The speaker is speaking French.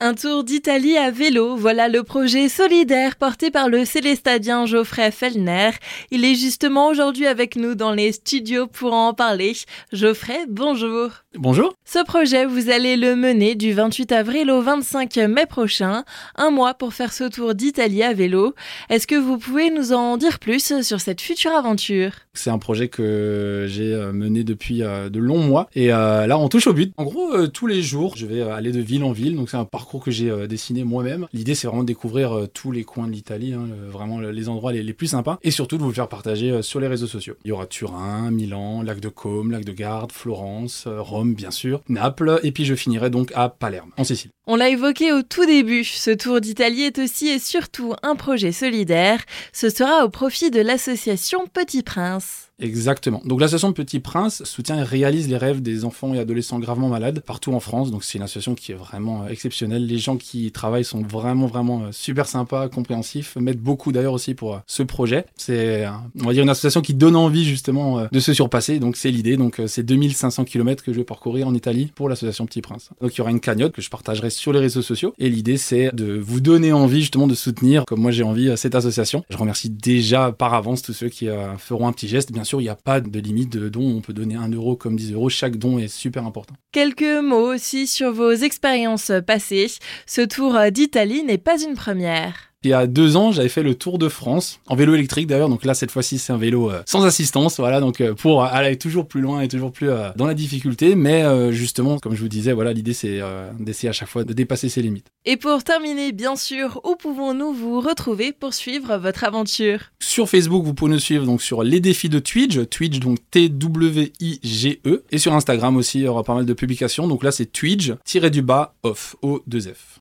Un tour d'Italie à vélo, voilà le projet solidaire porté par le célestadien Geoffrey Fellner. Il est justement aujourd'hui avec nous dans les studios pour en parler. Geoffrey, bonjour. Bonjour. Ce projet, vous allez le mener du 28 avril au 25 mai prochain, un mois pour faire ce tour d'Italie à vélo. Est-ce que vous pouvez nous en dire plus sur cette future aventure? C'est un projet que j'ai euh, mené depuis euh, de longs mois et euh, là on touche au but. En gros, tous les jours, je vais aller de ville en ville, donc c'est un parcours que j'ai euh, dessiné moi-même. L'idée, c'est vraiment de découvrir euh, tous les coins de l'Italie, hein, vraiment les endroits les, plus sympas, et surtout de vous le faire partager euh, sur les réseaux sociaux. Il y aura Turin, Milan, Lac de Côme, Lac de Garde, Florence, Rome, bien sûr, Naples, et puis je finirai donc à Palerme, en Sicile. On l'a évoqué au tout début, ce tour d'Italie est aussi et surtout un projet solidaire. Ce sera au profit de l'association Petit Prince. Exactement. Donc l'association Petit Prince soutient et réalise les rêves des enfants et adolescents gravement malades partout en France. Donc c'est une association qui est vraiment euh, exceptionnelle. Les gens qui y travaillent sont vraiment vraiment euh, super sympas, compréhensifs, mettent beaucoup d'ailleurs aussi pour euh, ce projet. C'est on va dire une association qui donne envie justement de se surpasser. Donc c'est l'idée. Donc c'est 2500 km que je vais parcourir en Italie pour l'association Petit Prince. Donc il y aura une cagnotte que je partagerai sur les réseaux sociaux et l'idée c'est de vous donner envie justement de soutenir comme moi j'ai envie cette association. Je remercie déjà par avance tous ceux qui feront un petit geste. Bien il n'y a pas de limite de don. On peut donner 1 euro comme 10 euros. Chaque don est super important. Quelques mots aussi sur vos expériences passées. Ce tour d'Italie n'est pas une première. Il y a deux ans, j'avais fait le Tour de France en vélo électrique d'ailleurs. Donc là, cette fois-ci, c'est un vélo euh, sans assistance. Voilà, donc euh, pour aller toujours plus loin et toujours plus euh, dans la difficulté. Mais justement, comme je vous disais, voilà, l'idée c'est d'essayer à chaque fois de dépasser ses limites. Et pour terminer, bien sûr, où pouvons-nous vous retrouver pour suivre votre aventure? Sur Facebook, vous pouvez nous suivre donc sur les défis de Twitch, Twitch donc T-W-I-G-E, et sur Instagram aussi, il y aura pas mal de publications. Donc là, c'est Twitch du bas off O 2 F.